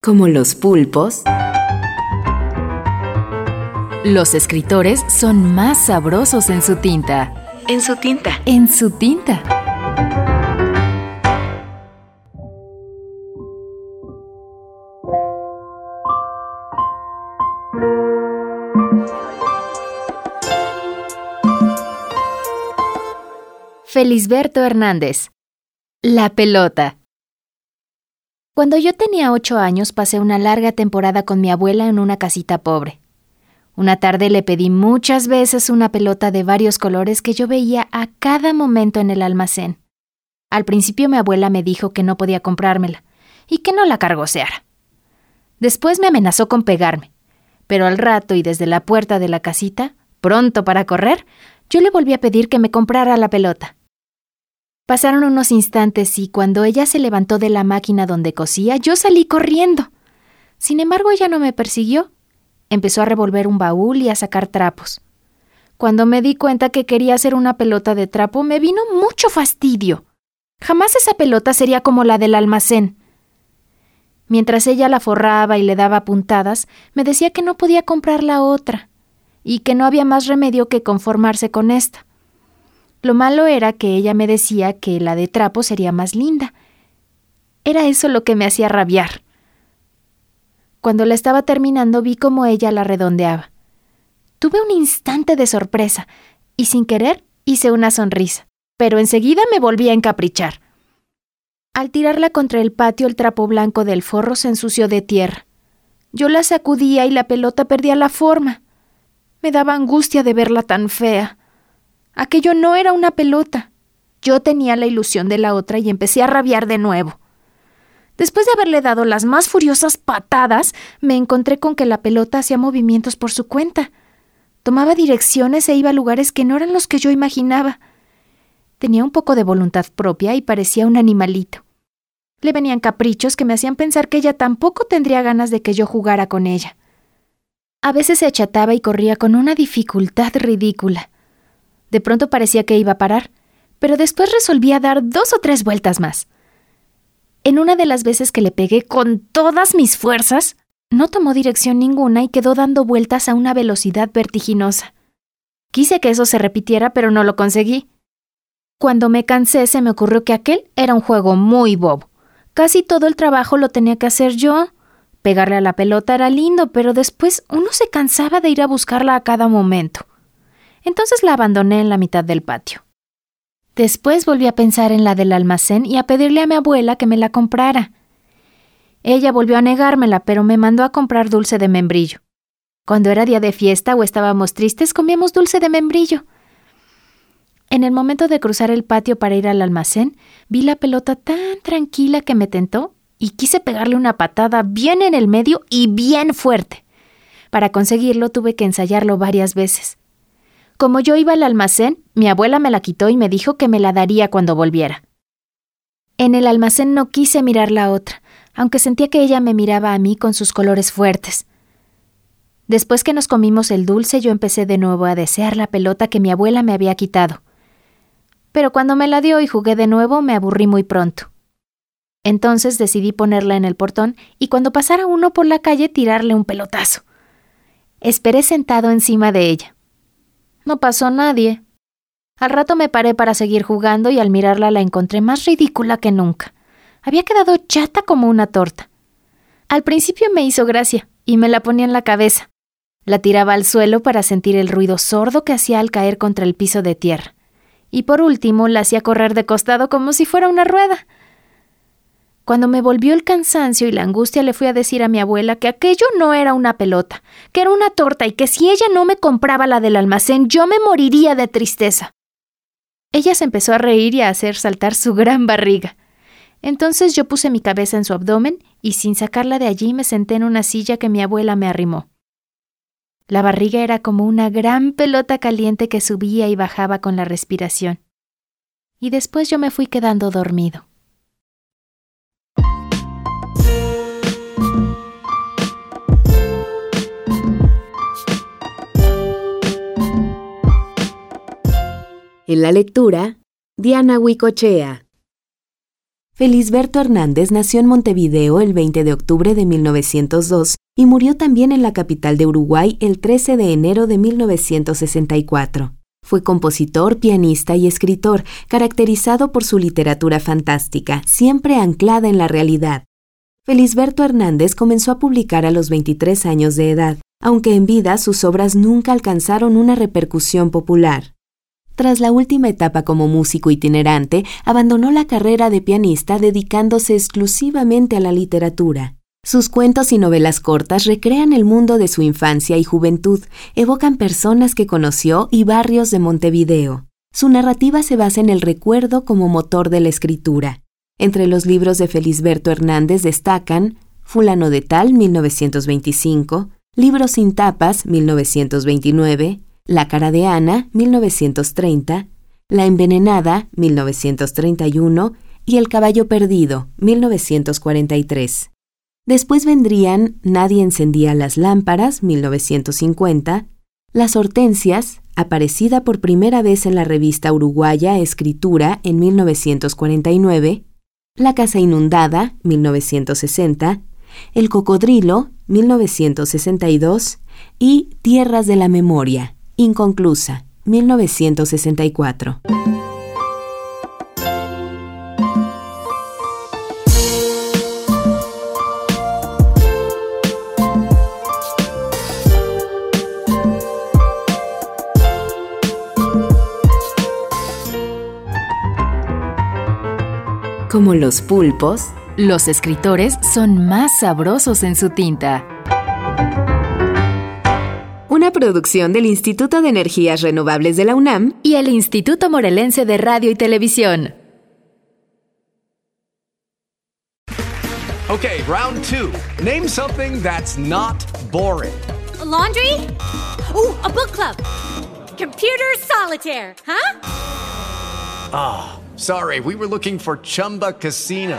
Como los pulpos, los escritores son más sabrosos en su tinta. En su tinta. En su tinta. Felisberto Hernández. La pelota. Cuando yo tenía ocho años pasé una larga temporada con mi abuela en una casita pobre. Una tarde le pedí muchas veces una pelota de varios colores que yo veía a cada momento en el almacén. Al principio mi abuela me dijo que no podía comprármela y que no la cargoseara. Después me amenazó con pegarme, pero al rato y desde la puerta de la casita, pronto para correr, yo le volví a pedir que me comprara la pelota. Pasaron unos instantes y cuando ella se levantó de la máquina donde cosía, yo salí corriendo. Sin embargo, ella no me persiguió. Empezó a revolver un baúl y a sacar trapos. Cuando me di cuenta que quería hacer una pelota de trapo, me vino mucho fastidio. Jamás esa pelota sería como la del almacén. Mientras ella la forraba y le daba puntadas, me decía que no podía comprar la otra, y que no había más remedio que conformarse con esta. Lo malo era que ella me decía que la de trapo sería más linda. Era eso lo que me hacía rabiar. Cuando la estaba terminando vi cómo ella la redondeaba. Tuve un instante de sorpresa y sin querer hice una sonrisa, pero enseguida me volví a encaprichar. Al tirarla contra el patio el trapo blanco del forro se ensució de tierra. Yo la sacudía y la pelota perdía la forma. Me daba angustia de verla tan fea. Aquello no era una pelota. Yo tenía la ilusión de la otra y empecé a rabiar de nuevo. Después de haberle dado las más furiosas patadas, me encontré con que la pelota hacía movimientos por su cuenta. Tomaba direcciones e iba a lugares que no eran los que yo imaginaba. Tenía un poco de voluntad propia y parecía un animalito. Le venían caprichos que me hacían pensar que ella tampoco tendría ganas de que yo jugara con ella. A veces se achataba y corría con una dificultad ridícula. De pronto parecía que iba a parar, pero después resolvía dar dos o tres vueltas más. En una de las veces que le pegué con todas mis fuerzas, no tomó dirección ninguna y quedó dando vueltas a una velocidad vertiginosa. Quise que eso se repitiera, pero no lo conseguí. Cuando me cansé se me ocurrió que aquel era un juego muy bobo. Casi todo el trabajo lo tenía que hacer yo. Pegarle a la pelota era lindo, pero después uno se cansaba de ir a buscarla a cada momento. Entonces la abandoné en la mitad del patio. Después volví a pensar en la del almacén y a pedirle a mi abuela que me la comprara. Ella volvió a negármela, pero me mandó a comprar dulce de membrillo. Cuando era día de fiesta o estábamos tristes, comíamos dulce de membrillo. En el momento de cruzar el patio para ir al almacén, vi la pelota tan tranquila que me tentó y quise pegarle una patada bien en el medio y bien fuerte. Para conseguirlo tuve que ensayarlo varias veces. Como yo iba al almacén, mi abuela me la quitó y me dijo que me la daría cuando volviera. En el almacén no quise mirar la otra, aunque sentía que ella me miraba a mí con sus colores fuertes. Después que nos comimos el dulce, yo empecé de nuevo a desear la pelota que mi abuela me había quitado. Pero cuando me la dio y jugué de nuevo, me aburrí muy pronto. Entonces decidí ponerla en el portón y cuando pasara uno por la calle tirarle un pelotazo. Esperé sentado encima de ella. No pasó nadie. Al rato me paré para seguir jugando y al mirarla la encontré más ridícula que nunca. Había quedado chata como una torta. Al principio me hizo gracia y me la ponía en la cabeza. La tiraba al suelo para sentir el ruido sordo que hacía al caer contra el piso de tierra. Y por último la hacía correr de costado como si fuera una rueda. Cuando me volvió el cansancio y la angustia le fui a decir a mi abuela que aquello no era una pelota, que era una torta y que si ella no me compraba la del almacén yo me moriría de tristeza. Ella se empezó a reír y a hacer saltar su gran barriga. Entonces yo puse mi cabeza en su abdomen y sin sacarla de allí me senté en una silla que mi abuela me arrimó. La barriga era como una gran pelota caliente que subía y bajaba con la respiración. Y después yo me fui quedando dormido. En la lectura, Diana Huicochea. Felisberto Hernández nació en Montevideo el 20 de octubre de 1902 y murió también en la capital de Uruguay el 13 de enero de 1964. Fue compositor, pianista y escritor, caracterizado por su literatura fantástica, siempre anclada en la realidad. Felisberto Hernández comenzó a publicar a los 23 años de edad, aunque en vida sus obras nunca alcanzaron una repercusión popular. Tras la última etapa como músico itinerante, abandonó la carrera de pianista dedicándose exclusivamente a la literatura. Sus cuentos y novelas cortas recrean el mundo de su infancia y juventud, evocan personas que conoció y barrios de Montevideo. Su narrativa se basa en el recuerdo como motor de la escritura. Entre los libros de Felisberto Hernández destacan Fulano de Tal, 1925, Libros sin tapas, 1929, la cara de Ana, 1930, La envenenada, 1931 y El caballo perdido, 1943. Después vendrían Nadie encendía las lámparas, 1950, Las hortensias, aparecida por primera vez en la revista uruguaya Escritura en 1949, La casa inundada, 1960, El cocodrilo, 1962 y Tierras de la memoria, Inconclusa, 1964. Como los pulpos, los escritores son más sabrosos en su tinta producción del Instituto de Energías Renovables de la UNAM y el Instituto Morelense de Radio y Televisión. Okay, round two. Name something that's not boring. A laundry? Ooh, a book club. Computer solitaire, huh? Ah, oh, sorry, we were looking for Chumba Casino.